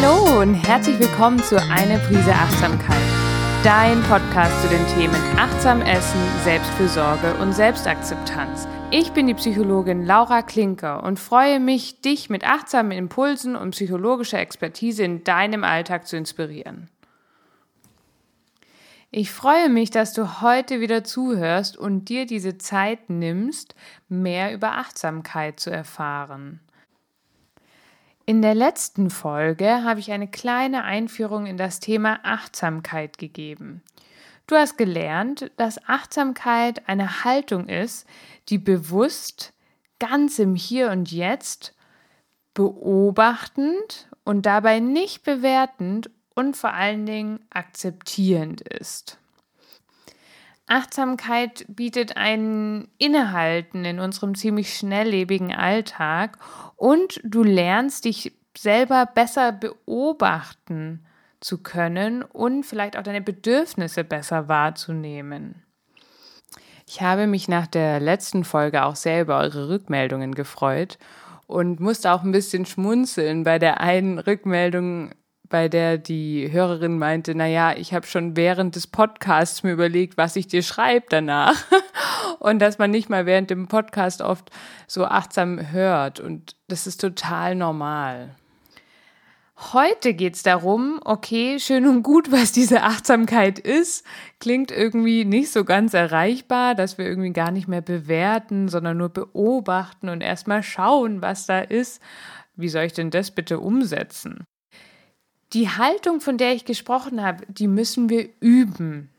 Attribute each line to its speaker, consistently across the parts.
Speaker 1: Hallo und herzlich willkommen zu Eine Prise Achtsamkeit, dein Podcast zu den Themen Achtsam Essen, Selbstfürsorge und Selbstakzeptanz. Ich bin die Psychologin Laura Klinker und freue mich, dich mit achtsamen Impulsen und psychologischer Expertise in deinem Alltag zu inspirieren. Ich freue mich, dass du heute wieder zuhörst und dir diese Zeit nimmst, mehr über Achtsamkeit zu erfahren. In der letzten Folge habe ich eine kleine Einführung in das Thema Achtsamkeit gegeben. Du hast gelernt, dass Achtsamkeit eine Haltung ist, die bewusst ganz im Hier und Jetzt beobachtend und dabei nicht bewertend und vor allen Dingen akzeptierend ist. Achtsamkeit bietet ein Innehalten in unserem ziemlich schnelllebigen Alltag und du lernst dich selber besser beobachten zu können und vielleicht auch deine Bedürfnisse besser wahrzunehmen. Ich habe mich nach der letzten Folge auch sehr über eure Rückmeldungen gefreut und musste auch ein bisschen schmunzeln bei der einen Rückmeldung, bei der die Hörerin meinte, na ja, ich habe schon während des Podcasts mir überlegt, was ich dir schreibe danach. und dass man nicht mal während dem Podcast oft so achtsam hört. Und das ist total normal. Heute geht es darum, okay, schön und gut, was diese Achtsamkeit ist, klingt irgendwie nicht so ganz erreichbar, dass wir irgendwie gar nicht mehr bewerten, sondern nur beobachten und erstmal schauen, was da ist. Wie soll ich denn das bitte umsetzen? Die Haltung, von der ich gesprochen habe, die müssen wir üben.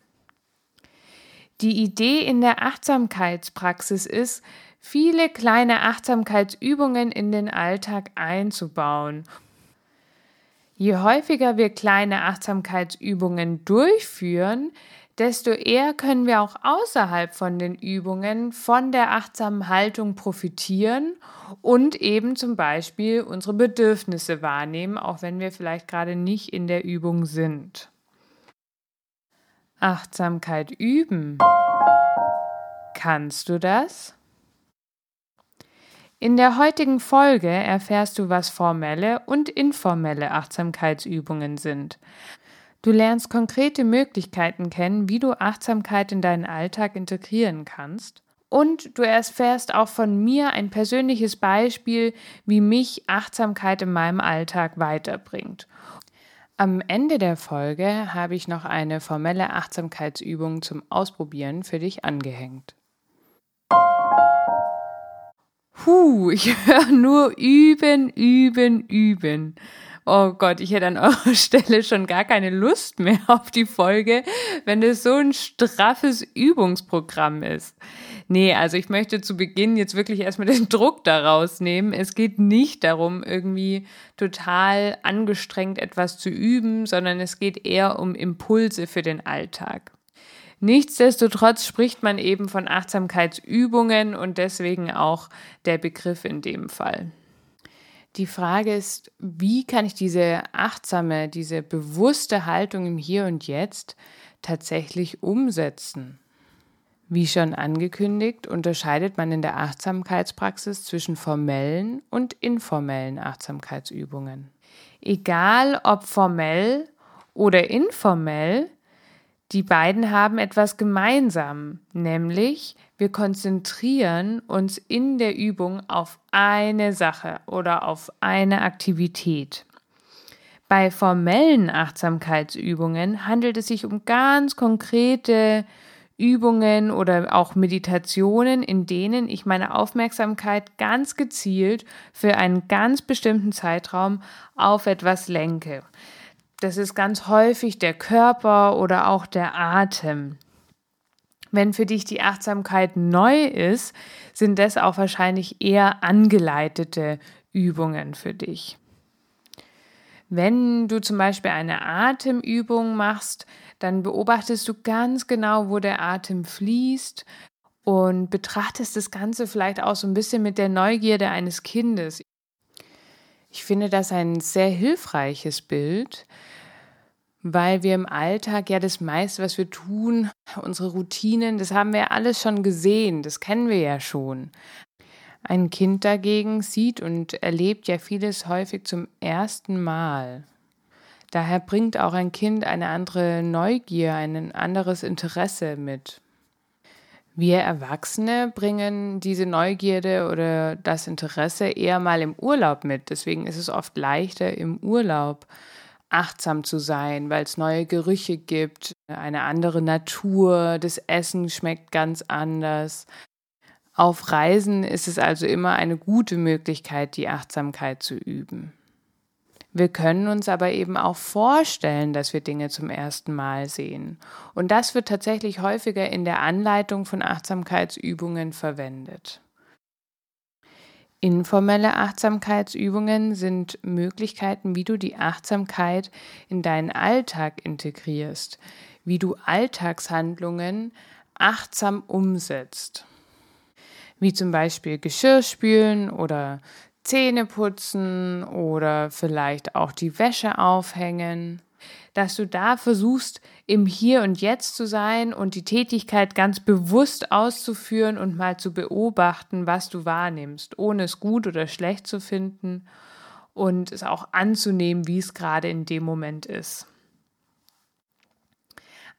Speaker 1: Die Idee in der Achtsamkeitspraxis ist, viele kleine Achtsamkeitsübungen in den Alltag einzubauen Je häufiger wir kleine Achtsamkeitsübungen durchführen, desto eher können wir auch außerhalb von den Übungen von der achtsamen Haltung profitieren und eben zum Beispiel unsere Bedürfnisse wahrnehmen, auch wenn wir vielleicht gerade nicht in der Übung sind. Achtsamkeit üben. Kannst du das? In der heutigen Folge erfährst du, was formelle und informelle Achtsamkeitsübungen sind. Du lernst konkrete Möglichkeiten kennen, wie du Achtsamkeit in deinen Alltag integrieren kannst. Und du erfährst auch von mir ein persönliches Beispiel, wie mich Achtsamkeit in meinem Alltag weiterbringt. Am Ende der Folge habe ich noch eine formelle Achtsamkeitsübung zum Ausprobieren für dich angehängt. Puh, ich höre nur üben, üben, üben. Oh Gott, ich hätte an eurer Stelle schon gar keine Lust mehr auf die Folge, wenn es so ein straffes Übungsprogramm ist. Nee, also ich möchte zu Beginn jetzt wirklich erstmal den Druck daraus nehmen. Es geht nicht darum, irgendwie total angestrengt etwas zu üben, sondern es geht eher um Impulse für den Alltag. Nichtsdestotrotz spricht man eben von Achtsamkeitsübungen und deswegen auch der Begriff in dem Fall. Die Frage ist, wie kann ich diese achtsame, diese bewusste Haltung im Hier und Jetzt tatsächlich umsetzen? Wie schon angekündigt, unterscheidet man in der Achtsamkeitspraxis zwischen formellen und informellen Achtsamkeitsübungen. Egal ob formell oder informell, die beiden haben etwas gemeinsam, nämlich wir konzentrieren uns in der Übung auf eine Sache oder auf eine Aktivität. Bei formellen Achtsamkeitsübungen handelt es sich um ganz konkrete Übungen oder auch Meditationen, in denen ich meine Aufmerksamkeit ganz gezielt für einen ganz bestimmten Zeitraum auf etwas lenke. Das ist ganz häufig der Körper oder auch der Atem. Wenn für dich die Achtsamkeit neu ist, sind das auch wahrscheinlich eher angeleitete Übungen für dich. Wenn du zum Beispiel eine Atemübung machst, dann beobachtest du ganz genau, wo der Atem fließt und betrachtest das Ganze vielleicht auch so ein bisschen mit der Neugierde eines Kindes. Ich finde das ein sehr hilfreiches Bild, weil wir im Alltag ja das meiste, was wir tun, unsere Routinen, das haben wir alles schon gesehen, das kennen wir ja schon. Ein Kind dagegen sieht und erlebt ja vieles häufig zum ersten Mal. Daher bringt auch ein Kind eine andere Neugier, ein anderes Interesse mit. Wir Erwachsene bringen diese Neugierde oder das Interesse eher mal im Urlaub mit. Deswegen ist es oft leichter im Urlaub achtsam zu sein, weil es neue Gerüche gibt, eine andere Natur, das Essen schmeckt ganz anders. Auf Reisen ist es also immer eine gute Möglichkeit, die Achtsamkeit zu üben. Wir können uns aber eben auch vorstellen, dass wir Dinge zum ersten Mal sehen. Und das wird tatsächlich häufiger in der Anleitung von Achtsamkeitsübungen verwendet. Informelle Achtsamkeitsübungen sind Möglichkeiten, wie du die Achtsamkeit in deinen Alltag integrierst, wie du Alltagshandlungen achtsam umsetzt. Wie zum Beispiel Geschirr spülen oder Zähne putzen oder vielleicht auch die Wäsche aufhängen, dass du da versuchst, im Hier und Jetzt zu sein und die Tätigkeit ganz bewusst auszuführen und mal zu beobachten, was du wahrnimmst, ohne es gut oder schlecht zu finden und es auch anzunehmen, wie es gerade in dem Moment ist.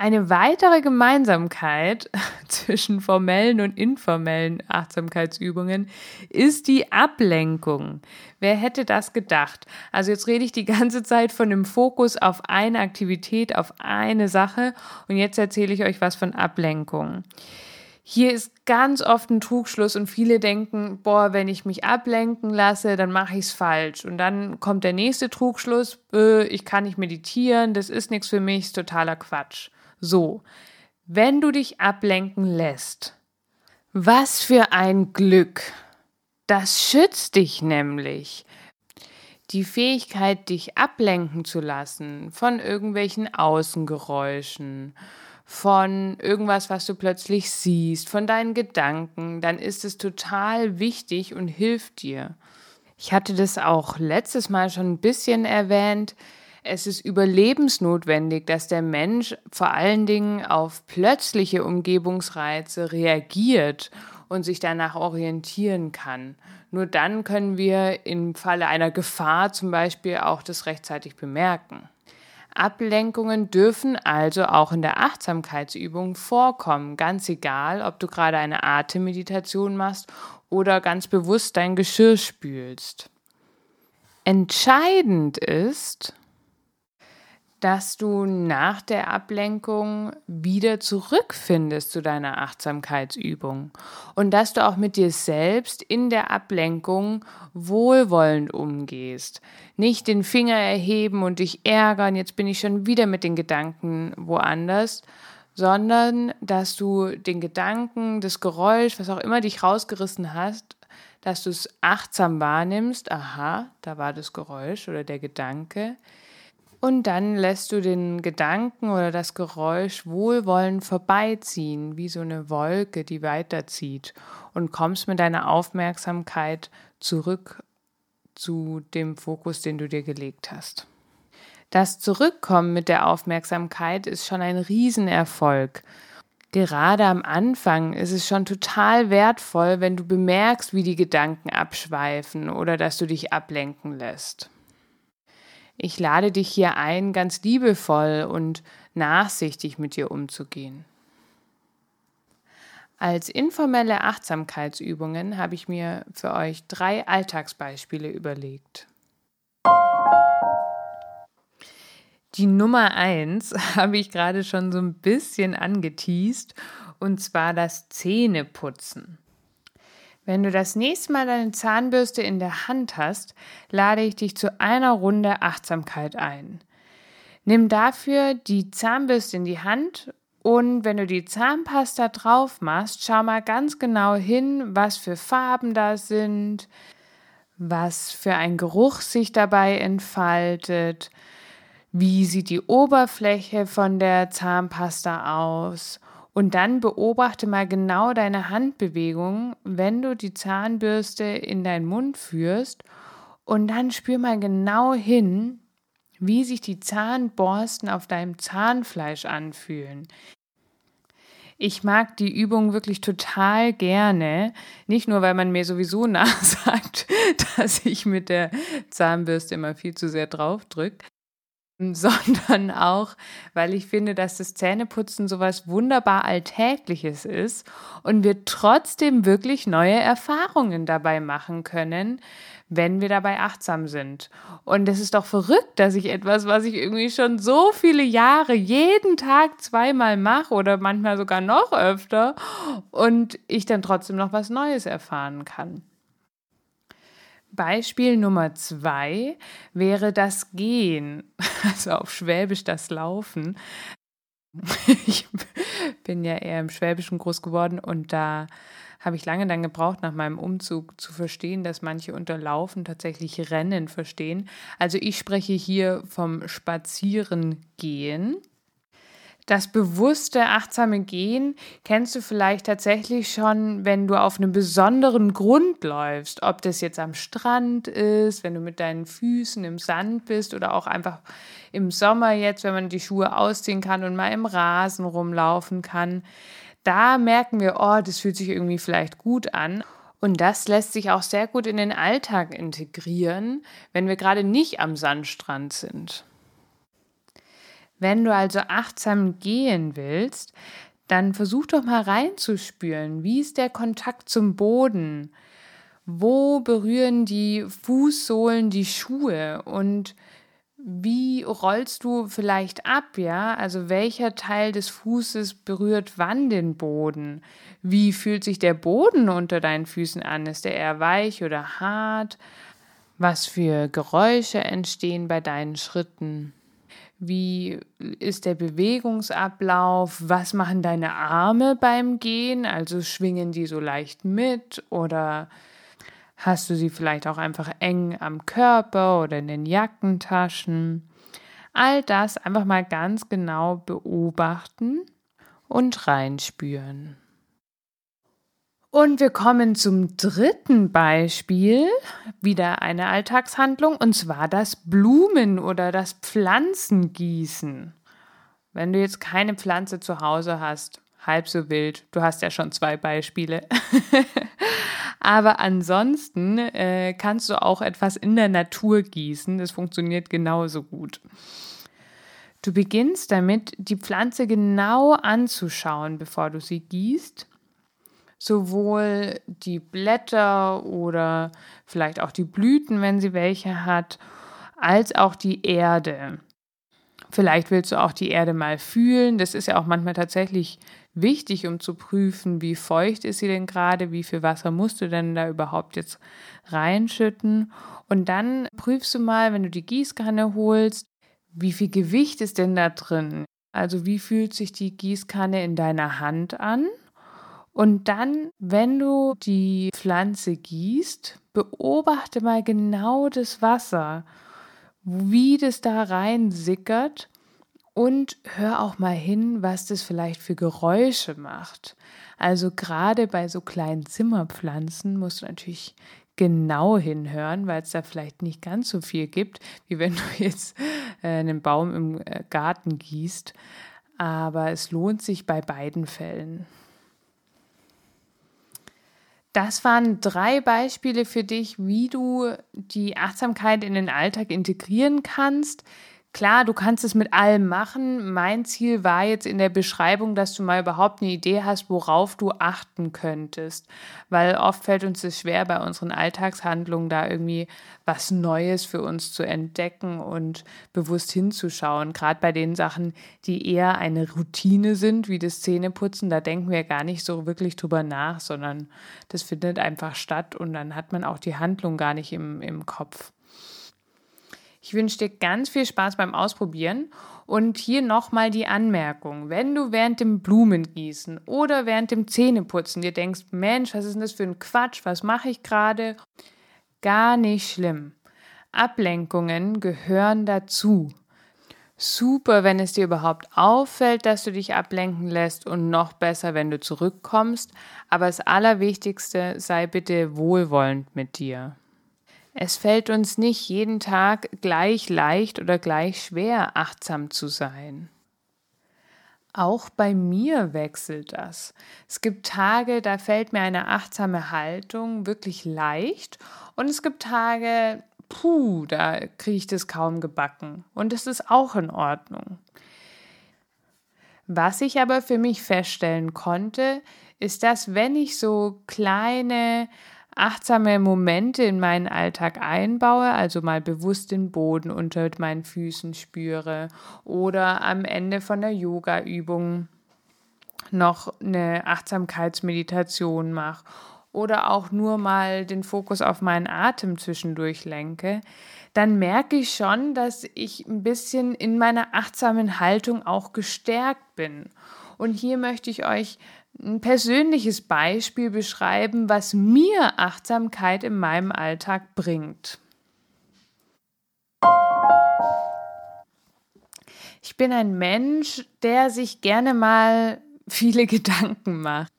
Speaker 1: Eine weitere Gemeinsamkeit zwischen formellen und informellen Achtsamkeitsübungen ist die Ablenkung. Wer hätte das gedacht? Also jetzt rede ich die ganze Zeit von dem Fokus auf eine Aktivität, auf eine Sache und jetzt erzähle ich euch was von Ablenkung. Hier ist ganz oft ein Trugschluss und viele denken, boah, wenn ich mich ablenken lasse, dann mache ich es falsch. Und dann kommt der nächste Trugschluss, äh, ich kann nicht meditieren, das ist nichts für mich, ist totaler Quatsch. So, wenn du dich ablenken lässt, was für ein Glück. Das schützt dich nämlich. Die Fähigkeit, dich ablenken zu lassen von irgendwelchen Außengeräuschen, von irgendwas, was du plötzlich siehst, von deinen Gedanken, dann ist es total wichtig und hilft dir. Ich hatte das auch letztes Mal schon ein bisschen erwähnt. Es ist überlebensnotwendig, dass der Mensch vor allen Dingen auf plötzliche Umgebungsreize reagiert und sich danach orientieren kann. Nur dann können wir im Falle einer Gefahr zum Beispiel auch das rechtzeitig bemerken. Ablenkungen dürfen also auch in der Achtsamkeitsübung vorkommen, ganz egal, ob du gerade eine Atemmeditation machst oder ganz bewusst dein Geschirr spülst. Entscheidend ist, dass du nach der Ablenkung wieder zurückfindest zu deiner Achtsamkeitsübung und dass du auch mit dir selbst in der Ablenkung wohlwollend umgehst. Nicht den Finger erheben und dich ärgern, jetzt bin ich schon wieder mit den Gedanken woanders, sondern dass du den Gedanken, das Geräusch, was auch immer dich rausgerissen hast, dass du es achtsam wahrnimmst, aha, da war das Geräusch oder der Gedanke, und dann lässt du den Gedanken oder das Geräusch wohlwollend vorbeiziehen, wie so eine Wolke, die weiterzieht, und kommst mit deiner Aufmerksamkeit zurück zu dem Fokus, den du dir gelegt hast. Das Zurückkommen mit der Aufmerksamkeit ist schon ein Riesenerfolg. Gerade am Anfang ist es schon total wertvoll, wenn du bemerkst, wie die Gedanken abschweifen oder dass du dich ablenken lässt. Ich lade dich hier ein, ganz liebevoll und nachsichtig mit dir umzugehen. Als informelle Achtsamkeitsübungen habe ich mir für euch drei Alltagsbeispiele überlegt. Die Nummer eins habe ich gerade schon so ein bisschen angeteased, und zwar das Zähneputzen. Wenn du das nächste Mal deine Zahnbürste in der Hand hast, lade ich dich zu einer Runde Achtsamkeit ein. Nimm dafür die Zahnbürste in die Hand und wenn du die Zahnpasta drauf machst, schau mal ganz genau hin, was für Farben da sind, was für ein Geruch sich dabei entfaltet, wie sieht die Oberfläche von der Zahnpasta aus und dann beobachte mal genau deine Handbewegung, wenn du die Zahnbürste in deinen Mund führst. Und dann spür mal genau hin, wie sich die Zahnborsten auf deinem Zahnfleisch anfühlen. Ich mag die Übung wirklich total gerne. Nicht nur, weil man mir sowieso nachsagt, dass ich mit der Zahnbürste immer viel zu sehr drauf drücke, sondern auch, weil ich finde, dass das Zähneputzen sowas wunderbar Alltägliches ist und wir trotzdem wirklich neue Erfahrungen dabei machen können, wenn wir dabei achtsam sind. Und es ist doch verrückt, dass ich etwas, was ich irgendwie schon so viele Jahre jeden Tag zweimal mache oder manchmal sogar noch öfter und ich dann trotzdem noch was Neues erfahren kann. Beispiel Nummer zwei wäre das Gehen, also auf Schwäbisch das Laufen. Ich bin ja eher im Schwäbischen groß geworden und da habe ich lange dann gebraucht, nach meinem Umzug zu verstehen, dass manche unter Laufen tatsächlich Rennen verstehen. Also ich spreche hier vom Spazierengehen. Das bewusste, achtsame Gehen kennst du vielleicht tatsächlich schon, wenn du auf einem besonderen Grund läufst. Ob das jetzt am Strand ist, wenn du mit deinen Füßen im Sand bist oder auch einfach im Sommer jetzt, wenn man die Schuhe ausziehen kann und mal im Rasen rumlaufen kann. Da merken wir, oh, das fühlt sich irgendwie vielleicht gut an. Und das lässt sich auch sehr gut in den Alltag integrieren, wenn wir gerade nicht am Sandstrand sind. Wenn du also achtsam gehen willst, dann versuch doch mal reinzuspüren. Wie ist der Kontakt zum Boden? Wo berühren die Fußsohlen die Schuhe? Und wie rollst du vielleicht ab, ja? Also welcher Teil des Fußes berührt wann den Boden? Wie fühlt sich der Boden unter deinen Füßen an? Ist der eher weich oder hart? Was für Geräusche entstehen bei deinen Schritten? Wie ist der Bewegungsablauf? Was machen deine Arme beim Gehen? Also schwingen die so leicht mit oder hast du sie vielleicht auch einfach eng am Körper oder in den Jackentaschen? All das einfach mal ganz genau beobachten und reinspüren. Und wir kommen zum dritten Beispiel, wieder eine Alltagshandlung, und zwar das Blumen- oder das Pflanzengießen. Wenn du jetzt keine Pflanze zu Hause hast, halb so wild, du hast ja schon zwei Beispiele. Aber ansonsten äh, kannst du auch etwas in der Natur gießen, das funktioniert genauso gut. Du beginnst damit, die Pflanze genau anzuschauen, bevor du sie gießt sowohl die Blätter oder vielleicht auch die Blüten, wenn sie welche hat, als auch die Erde. Vielleicht willst du auch die Erde mal fühlen. Das ist ja auch manchmal tatsächlich wichtig, um zu prüfen, wie feucht ist sie denn gerade, wie viel Wasser musst du denn da überhaupt jetzt reinschütten. Und dann prüfst du mal, wenn du die Gießkanne holst, wie viel Gewicht ist denn da drin? Also wie fühlt sich die Gießkanne in deiner Hand an? Und dann, wenn du die Pflanze gießt, beobachte mal genau das Wasser, wie das da rein sickert und hör auch mal hin, was das vielleicht für Geräusche macht. Also gerade bei so kleinen Zimmerpflanzen musst du natürlich genau hinhören, weil es da vielleicht nicht ganz so viel gibt, wie wenn du jetzt äh, einen Baum im äh, Garten gießt. Aber es lohnt sich bei beiden Fällen. Das waren drei Beispiele für dich, wie du die Achtsamkeit in den Alltag integrieren kannst. Klar, du kannst es mit allem machen. Mein Ziel war jetzt in der Beschreibung, dass du mal überhaupt eine Idee hast, worauf du achten könntest. Weil oft fällt uns es schwer, bei unseren Alltagshandlungen da irgendwie was Neues für uns zu entdecken und bewusst hinzuschauen. Gerade bei den Sachen, die eher eine Routine sind, wie das Zähneputzen, da denken wir gar nicht so wirklich drüber nach, sondern das findet einfach statt und dann hat man auch die Handlung gar nicht im, im Kopf. Ich wünsche dir ganz viel Spaß beim Ausprobieren. Und hier nochmal die Anmerkung. Wenn du während dem Blumengießen oder während dem Zähneputzen dir denkst, Mensch, was ist denn das für ein Quatsch, was mache ich gerade? Gar nicht schlimm. Ablenkungen gehören dazu. Super, wenn es dir überhaupt auffällt, dass du dich ablenken lässt und noch besser, wenn du zurückkommst. Aber das Allerwichtigste, sei bitte wohlwollend mit dir. Es fällt uns nicht jeden Tag gleich leicht oder gleich schwer, achtsam zu sein. Auch bei mir wechselt das. Es gibt Tage, da fällt mir eine achtsame Haltung wirklich leicht und es gibt Tage, puh, da kriege ich das kaum gebacken. Und es ist auch in Ordnung. Was ich aber für mich feststellen konnte, ist, dass wenn ich so kleine achtsame Momente in meinen Alltag einbaue, also mal bewusst den Boden unter meinen Füßen spüre oder am Ende von der Yoga-Übung noch eine Achtsamkeitsmeditation mache oder auch nur mal den Fokus auf meinen Atem zwischendurch lenke, dann merke ich schon, dass ich ein bisschen in meiner achtsamen Haltung auch gestärkt bin. Und hier möchte ich euch ein persönliches Beispiel beschreiben, was mir Achtsamkeit in meinem Alltag bringt. Ich bin ein Mensch, der sich gerne mal viele Gedanken macht.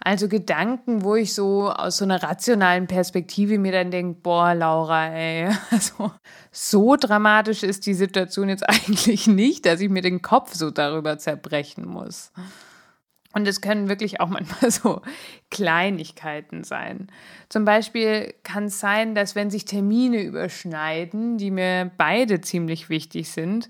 Speaker 1: Also Gedanken, wo ich so aus so einer rationalen Perspektive mir dann denke, boah, Laura, ey, also so dramatisch ist die Situation jetzt eigentlich nicht, dass ich mir den Kopf so darüber zerbrechen muss. Und es können wirklich auch manchmal so Kleinigkeiten sein. Zum Beispiel kann es sein, dass wenn sich Termine überschneiden, die mir beide ziemlich wichtig sind,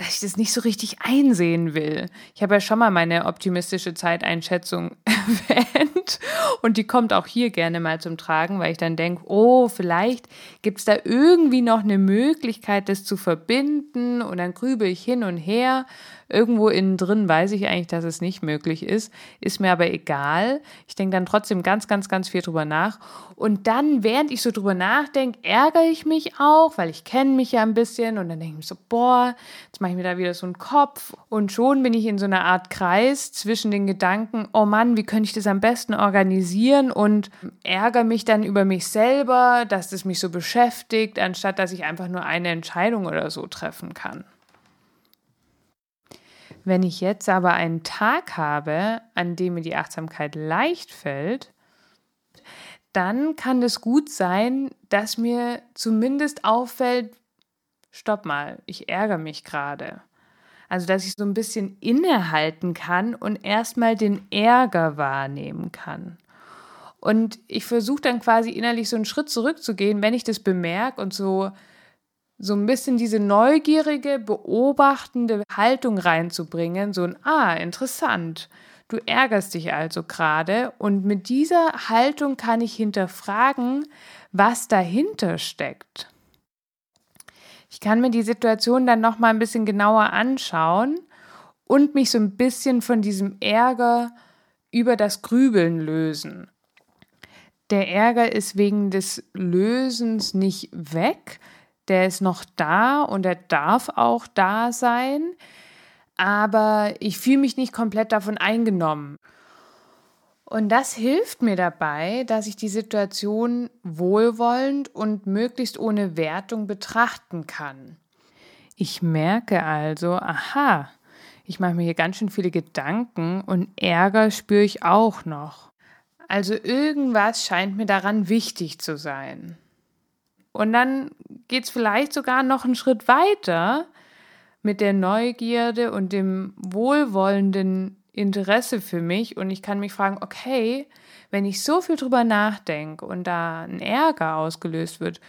Speaker 1: dass ich das nicht so richtig einsehen will. Ich habe ja schon mal meine optimistische Zeiteinschätzung erwähnt und die kommt auch hier gerne mal zum Tragen, weil ich dann denke, oh, vielleicht gibt es da irgendwie noch eine Möglichkeit, das zu verbinden und dann grübe ich hin und her Irgendwo innen drin weiß ich eigentlich, dass es nicht möglich ist, ist mir aber egal. Ich denke dann trotzdem ganz, ganz, ganz viel drüber nach. Und dann, während ich so drüber nachdenke, ärgere ich mich auch, weil ich kenne mich ja ein bisschen und dann denke ich mir so, boah, jetzt mache ich mir da wieder so einen Kopf. Und schon bin ich in so einer Art Kreis zwischen den Gedanken, oh Mann, wie könnte ich das am besten organisieren und ärgere mich dann über mich selber, dass das mich so beschäftigt, anstatt dass ich einfach nur eine Entscheidung oder so treffen kann. Wenn ich jetzt aber einen Tag habe, an dem mir die Achtsamkeit leicht fällt, dann kann es gut sein, dass mir zumindest auffällt, stopp mal, ich ärgere mich gerade. Also, dass ich so ein bisschen innehalten kann und erstmal den Ärger wahrnehmen kann. Und ich versuche dann quasi innerlich so einen Schritt zurückzugehen, wenn ich das bemerke und so so ein bisschen diese neugierige, beobachtende Haltung reinzubringen, so ein Ah, interessant. Du ärgerst dich also gerade und mit dieser Haltung kann ich hinterfragen, was dahinter steckt. Ich kann mir die Situation dann noch mal ein bisschen genauer anschauen und mich so ein bisschen von diesem Ärger über das Grübeln lösen. Der Ärger ist wegen des Lösens nicht weg, der ist noch da und er darf auch da sein, aber ich fühle mich nicht komplett davon eingenommen. Und das hilft mir dabei, dass ich die Situation wohlwollend und möglichst ohne Wertung betrachten kann. Ich merke also, aha, ich mache mir hier ganz schön viele Gedanken und Ärger spüre ich auch noch. Also irgendwas scheint mir daran wichtig zu sein. Und dann geht es vielleicht sogar noch einen Schritt weiter mit der Neugierde und dem wohlwollenden Interesse für mich. Und ich kann mich fragen, okay, wenn ich so viel drüber nachdenke und da ein Ärger ausgelöst wird,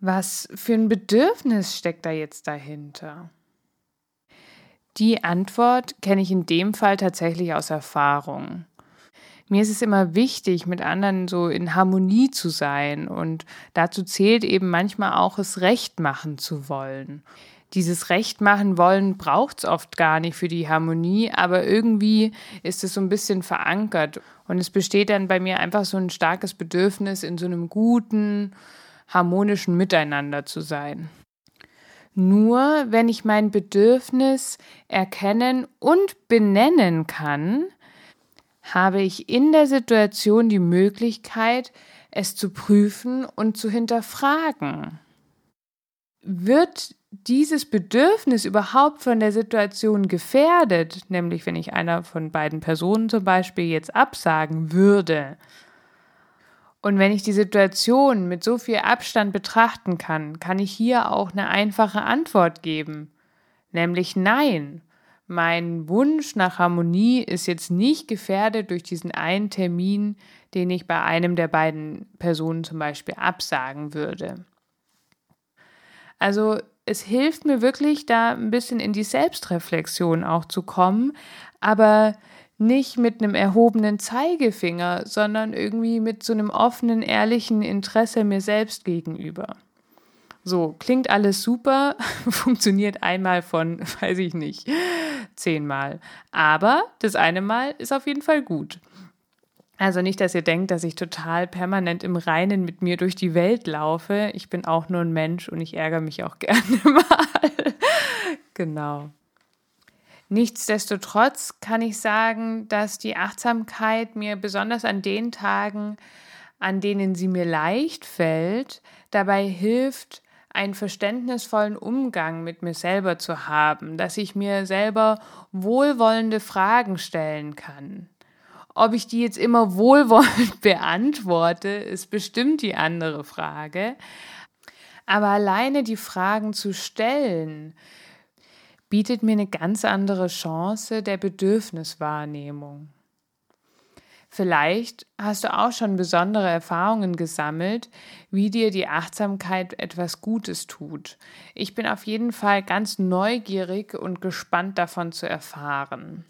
Speaker 1: was für ein Bedürfnis steckt da jetzt dahinter? Die Antwort kenne ich in dem Fall tatsächlich aus Erfahrung mir ist es immer wichtig, mit anderen so in Harmonie zu sein und dazu zählt eben manchmal auch, es recht machen zu wollen. Dieses Recht machen wollen braucht es oft gar nicht für die Harmonie, aber irgendwie ist es so ein bisschen verankert und es besteht dann bei mir einfach so ein starkes Bedürfnis, in so einem guten, harmonischen Miteinander zu sein. Nur wenn ich mein Bedürfnis erkennen und benennen kann, habe ich in der Situation die Möglichkeit, es zu prüfen und zu hinterfragen. Wird dieses Bedürfnis überhaupt von der Situation gefährdet, nämlich wenn ich einer von beiden Personen zum Beispiel jetzt absagen würde, und wenn ich die Situation mit so viel Abstand betrachten kann, kann ich hier auch eine einfache Antwort geben, nämlich Nein, mein Wunsch nach Harmonie ist jetzt nicht gefährdet durch diesen einen Termin, den ich bei einem der beiden Personen zum Beispiel absagen würde. Also es hilft mir wirklich, da ein bisschen in die Selbstreflexion auch zu kommen, aber nicht mit einem erhobenen Zeigefinger, sondern irgendwie mit so einem offenen, ehrlichen Interesse mir selbst gegenüber. So, klingt alles super, funktioniert einmal von, weiß ich nicht, zehnmal. Aber das eine Mal ist auf jeden Fall gut. Also nicht, dass ihr denkt, dass ich total permanent im Reinen mit mir durch die Welt laufe. Ich bin auch nur ein Mensch und ich ärgere mich auch gerne mal. genau. Nichtsdestotrotz kann ich sagen, dass die Achtsamkeit mir besonders an den Tagen, an denen sie mir leicht fällt, dabei hilft, einen verständnisvollen Umgang mit mir selber zu haben, dass ich mir selber wohlwollende Fragen stellen kann. Ob ich die jetzt immer wohlwollend beantworte, ist bestimmt die andere Frage. Aber alleine die Fragen zu stellen, bietet mir eine ganz andere Chance der Bedürfniswahrnehmung. Vielleicht hast du auch schon besondere Erfahrungen gesammelt, wie dir die Achtsamkeit etwas Gutes tut. Ich bin auf jeden Fall ganz neugierig und gespannt davon zu erfahren.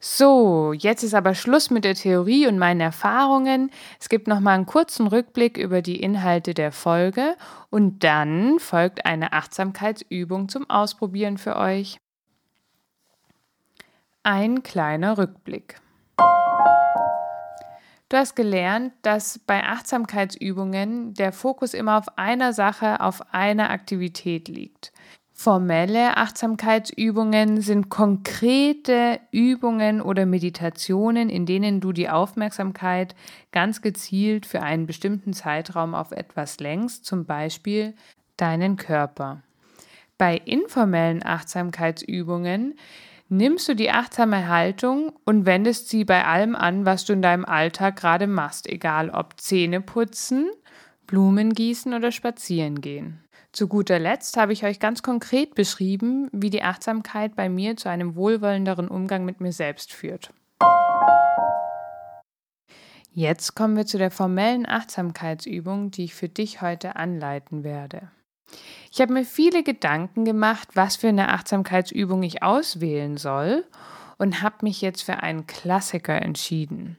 Speaker 1: So, jetzt ist aber Schluss mit der Theorie und meinen Erfahrungen. Es gibt noch mal einen kurzen Rückblick über die Inhalte der Folge und dann folgt eine Achtsamkeitsübung zum Ausprobieren für euch. Ein kleiner Rückblick. Du hast gelernt, dass bei Achtsamkeitsübungen der Fokus immer auf einer Sache, auf einer Aktivität liegt. Formelle Achtsamkeitsübungen sind konkrete Übungen oder Meditationen, in denen du die Aufmerksamkeit ganz gezielt für einen bestimmten Zeitraum auf etwas lenkst, zum Beispiel deinen Körper. Bei informellen Achtsamkeitsübungen nimmst du die achtsame Haltung und wendest sie bei allem an, was du in deinem Alltag gerade machst, egal ob Zähne putzen, Blumen gießen oder spazieren gehen. Zu guter Letzt habe ich euch ganz konkret beschrieben, wie die Achtsamkeit bei mir zu einem wohlwollenderen Umgang mit mir selbst führt. Jetzt kommen wir zu der formellen Achtsamkeitsübung, die ich für dich heute anleiten werde. Ich habe mir viele Gedanken gemacht, was für eine Achtsamkeitsübung ich auswählen soll und habe mich jetzt für einen Klassiker entschieden.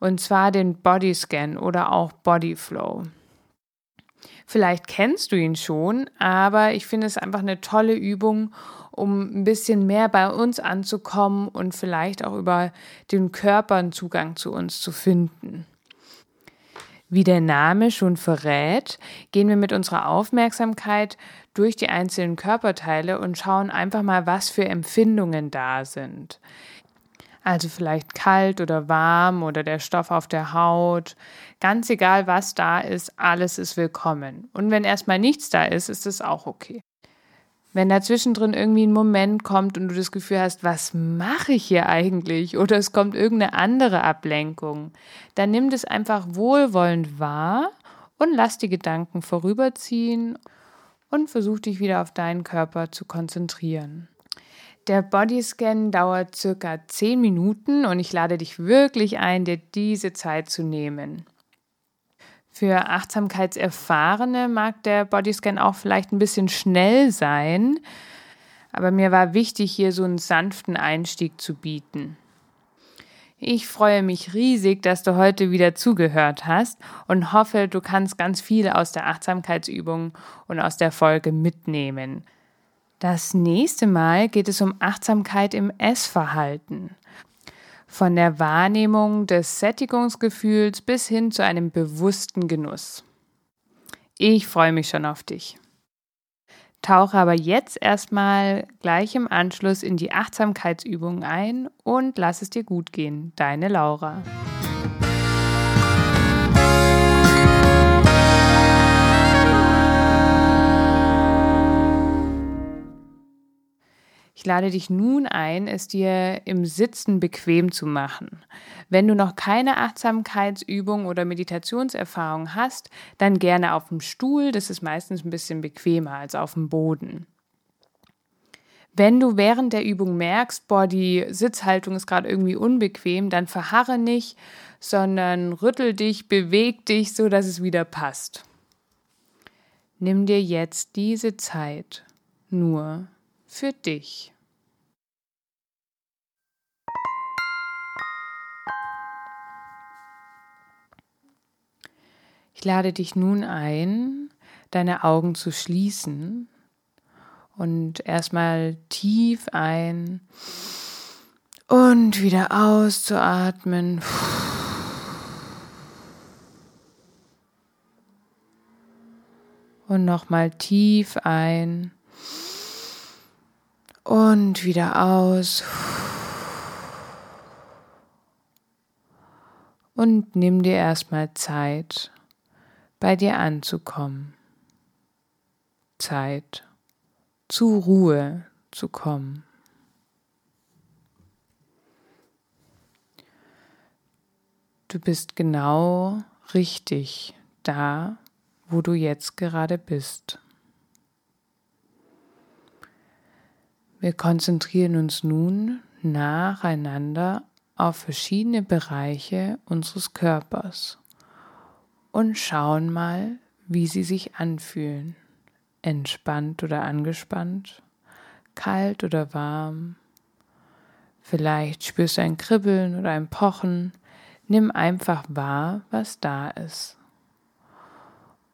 Speaker 1: Und zwar den Bodyscan oder auch Bodyflow. Vielleicht kennst du ihn schon, aber ich finde es einfach eine tolle Übung, um ein bisschen mehr bei uns anzukommen und vielleicht auch über den Körper einen Zugang zu uns zu finden. Wie der Name schon verrät, gehen wir mit unserer Aufmerksamkeit durch die einzelnen Körperteile und schauen einfach mal, was für Empfindungen da sind. Also vielleicht kalt oder warm oder der Stoff auf der Haut. Ganz egal, was da ist, alles ist willkommen. Und wenn erstmal nichts da ist, ist es auch okay. Wenn dazwischendrin irgendwie ein Moment kommt und du das Gefühl hast, was mache ich hier eigentlich? Oder es kommt irgendeine andere Ablenkung, dann nimm das einfach wohlwollend wahr und lass die Gedanken vorüberziehen und versuch dich wieder auf deinen Körper zu konzentrieren. Der Bodyscan dauert circa 10 Minuten und ich lade dich wirklich ein, dir diese Zeit zu nehmen. Für Achtsamkeitserfahrene mag der Bodyscan auch vielleicht ein bisschen schnell sein, aber mir war wichtig, hier so einen sanften Einstieg zu bieten. Ich freue mich riesig, dass du heute wieder zugehört hast und hoffe, du kannst ganz viel aus der Achtsamkeitsübung und aus der Folge mitnehmen. Das nächste Mal geht es um Achtsamkeit im Essverhalten von der Wahrnehmung des Sättigungsgefühls bis hin zu einem bewussten Genuss. Ich freue mich schon auf dich. Tauche aber jetzt erstmal gleich im Anschluss in die Achtsamkeitsübung ein und lass es dir gut gehen. Deine Laura. Ich lade dich nun ein, es dir im Sitzen bequem zu machen. Wenn du noch keine Achtsamkeitsübung oder Meditationserfahrung hast, dann gerne auf dem Stuhl, das ist meistens ein bisschen bequemer als auf dem Boden. Wenn du während der Übung merkst, boah, die Sitzhaltung ist gerade irgendwie unbequem, dann verharre nicht, sondern rüttel dich, beweg dich, so dass es wieder passt. Nimm dir jetzt diese Zeit nur für dich. Ich lade dich nun ein, deine Augen zu schließen und erstmal tief ein und wieder auszuatmen. Und nochmal tief ein und wieder aus. Und nimm dir erstmal Zeit, bei dir anzukommen. Zeit zur Ruhe zu kommen. Du bist genau richtig da, wo du jetzt gerade bist. Wir konzentrieren uns nun nacheinander auf verschiedene Bereiche unseres Körpers und schauen mal, wie sie sich anfühlen entspannt oder angespannt, kalt oder warm. Vielleicht spürst du ein Kribbeln oder ein Pochen. Nimm einfach wahr, was da ist.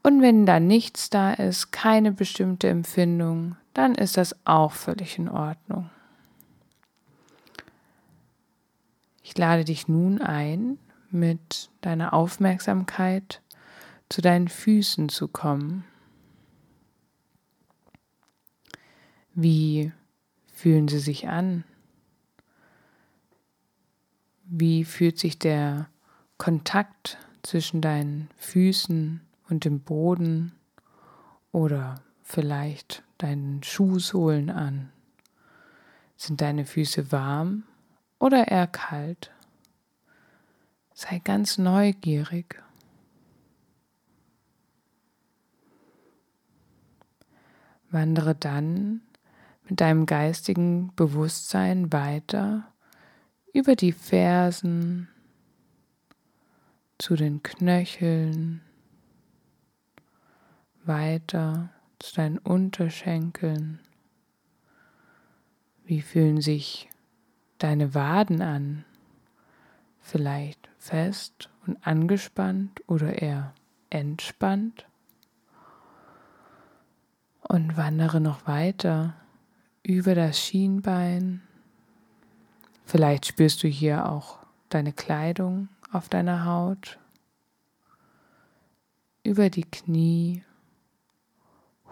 Speaker 1: Und wenn da nichts da ist, keine bestimmte Empfindung, dann ist das auch völlig in Ordnung. Ich lade dich nun ein, mit deiner Aufmerksamkeit zu deinen Füßen zu kommen. Wie fühlen sie sich an? Wie fühlt sich der Kontakt zwischen deinen Füßen und dem Boden oder vielleicht deinen Schuhsohlen an? Sind deine Füße warm oder eher kalt? Sei ganz neugierig. Wandere dann mit deinem geistigen Bewusstsein weiter über die Fersen zu den Knöcheln, weiter zu deinen Unterschenkeln. Wie fühlen sich deine Waden an? Vielleicht fest und angespannt oder eher entspannt? Und wandere noch weiter über das Schienbein. Vielleicht spürst du hier auch deine Kleidung auf deiner Haut, über die Knie,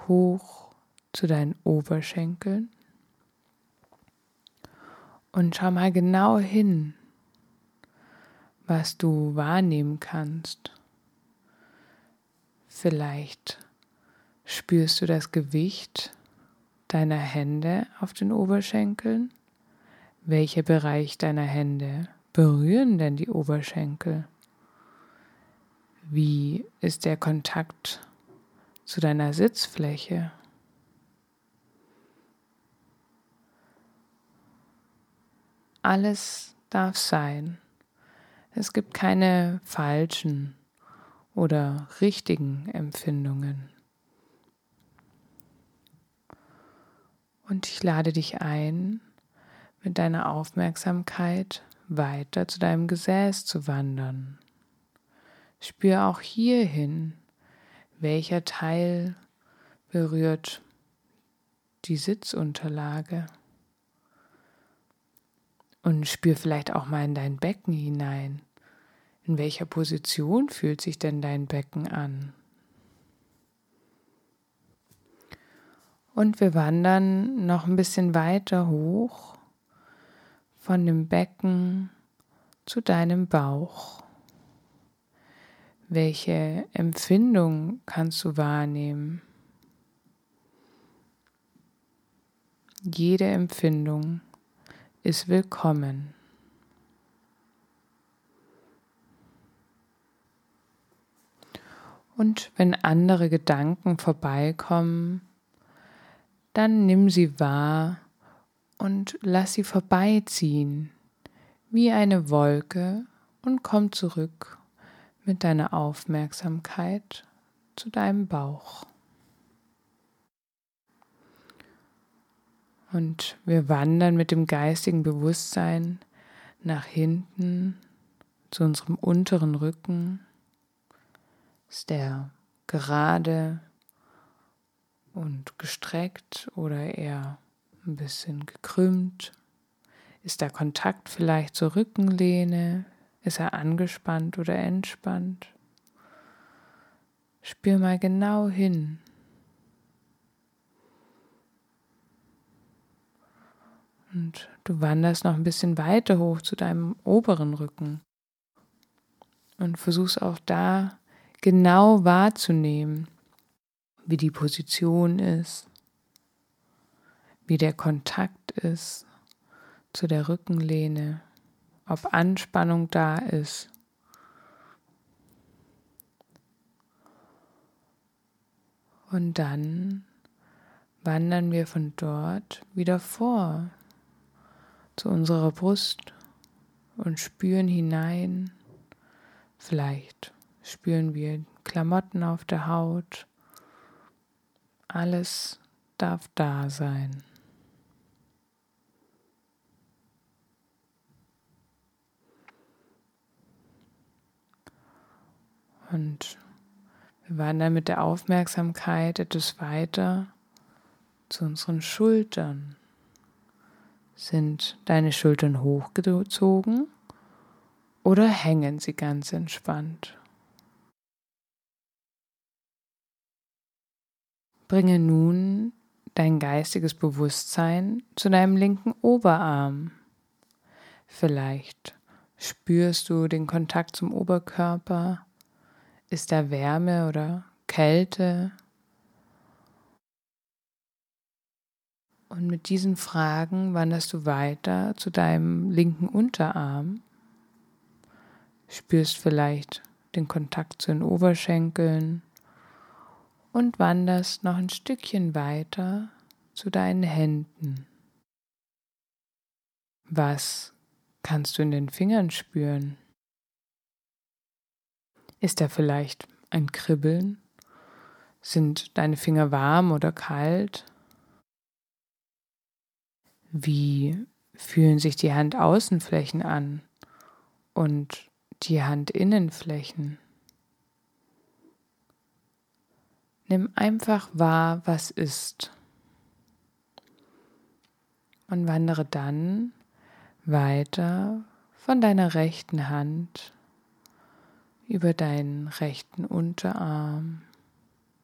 Speaker 1: hoch zu deinen Oberschenkeln. Und schau mal genau hin, was du wahrnehmen kannst. Vielleicht spürst du das Gewicht deiner Hände auf den Oberschenkeln? Welcher Bereich deiner Hände berühren denn die Oberschenkel? Wie ist der Kontakt zu deiner Sitzfläche? Alles darf sein. Es gibt keine falschen oder richtigen Empfindungen. Und ich lade dich ein, mit deiner Aufmerksamkeit weiter zu deinem Gesäß zu wandern. Spür auch hierhin, welcher Teil berührt die Sitzunterlage. Und spür vielleicht auch mal in dein Becken hinein. In welcher Position fühlt sich denn dein Becken an? Und wir wandern noch ein bisschen weiter hoch von dem Becken zu deinem Bauch. Welche Empfindung kannst du wahrnehmen? Jede Empfindung ist willkommen. Und wenn andere Gedanken vorbeikommen, dann nimm sie wahr und lass sie vorbeiziehen wie eine Wolke und komm zurück mit deiner Aufmerksamkeit zu deinem Bauch. Und wir wandern mit dem geistigen Bewusstsein nach hinten zu unserem unteren Rücken. Ist der gerade und gestreckt oder eher ein bisschen gekrümmt? Ist der Kontakt vielleicht zur Rückenlehne? Ist er angespannt oder entspannt? Spür mal genau hin. Und du wanderst noch ein bisschen weiter hoch zu deinem oberen Rücken und versuchst auch da genau wahrzunehmen, wie die Position ist, wie der Kontakt ist zu der Rückenlehne, ob Anspannung da ist. Und dann wandern wir von dort wieder vor zu unserer Brust und spüren hinein. Vielleicht spüren wir Klamotten auf der Haut. Alles darf da sein. Und wir wandern mit der Aufmerksamkeit etwas weiter zu unseren Schultern. Sind deine Schultern hochgezogen oder hängen sie ganz entspannt? Bringe nun dein geistiges Bewusstsein zu deinem linken Oberarm. Vielleicht spürst du den Kontakt zum Oberkörper ist da Wärme oder Kälte? Und mit diesen Fragen wanderst du weiter zu deinem linken Unterarm, spürst vielleicht den Kontakt zu den Oberschenkeln und wanderst noch ein Stückchen weiter zu deinen Händen. Was kannst du in den Fingern spüren? Ist da vielleicht ein Kribbeln? Sind deine Finger warm oder kalt? Wie fühlen sich die Handaußenflächen an und die Handinnenflächen? Nimm einfach wahr, was ist. Und wandere dann weiter von deiner rechten Hand über deinen rechten Unterarm.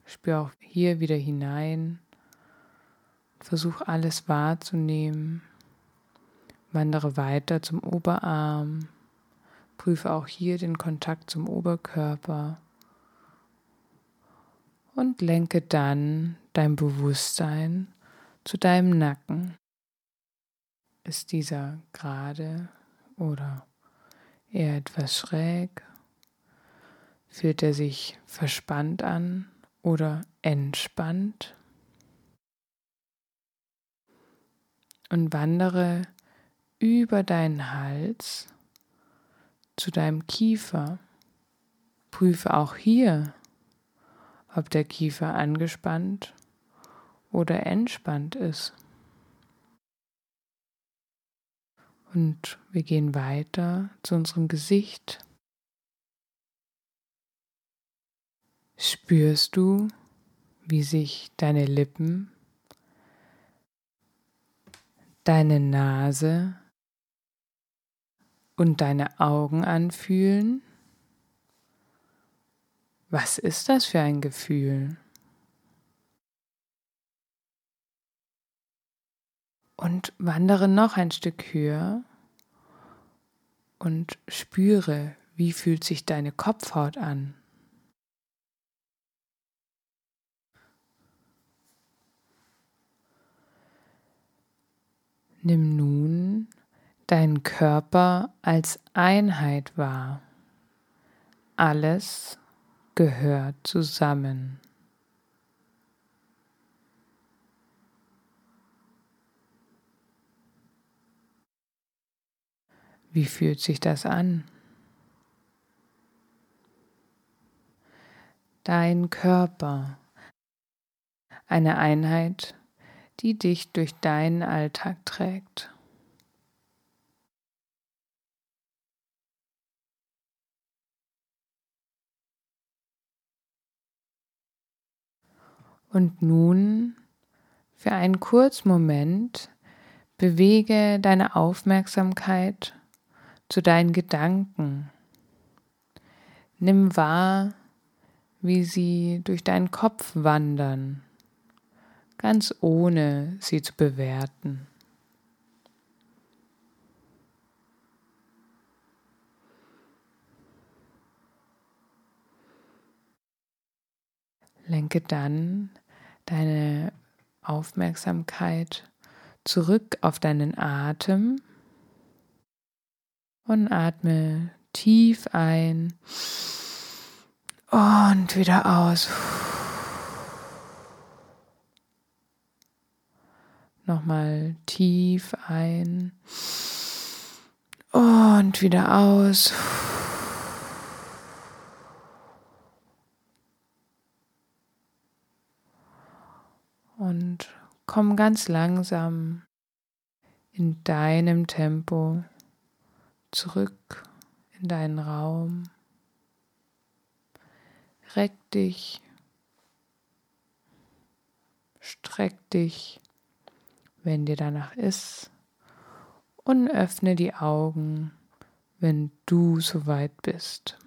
Speaker 1: Spür auch hier wieder hinein. Versuch alles wahrzunehmen. Wandere weiter zum Oberarm. Prüfe auch hier den Kontakt zum Oberkörper. Und lenke dann dein Bewusstsein zu deinem Nacken. Ist dieser gerade oder eher etwas schräg? Fühlt er sich verspannt an oder entspannt? Und wandere über deinen Hals zu deinem Kiefer. Prüfe auch hier, ob der Kiefer angespannt oder entspannt ist. Und wir gehen weiter zu unserem Gesicht. Spürst du, wie sich deine Lippen, deine Nase und deine Augen anfühlen? Was ist das für ein Gefühl? Und wandere noch ein Stück höher und spüre, wie fühlt sich deine Kopfhaut an. Nimm nun deinen Körper als Einheit wahr. Alles gehört zusammen. Wie fühlt sich das an? Dein Körper, eine Einheit, die dich durch deinen Alltag trägt. Und nun für einen kurzen Moment bewege deine Aufmerksamkeit zu deinen Gedanken. Nimm wahr, wie sie durch deinen Kopf wandern, ganz ohne sie zu bewerten. Lenke dann deine Aufmerksamkeit zurück auf deinen Atem und atme tief ein und wieder aus. Nochmal tief ein und wieder aus. und komm ganz langsam in deinem Tempo zurück in deinen Raum. Reck dich, streck dich, wenn dir danach ist, und öffne die Augen, wenn du soweit bist.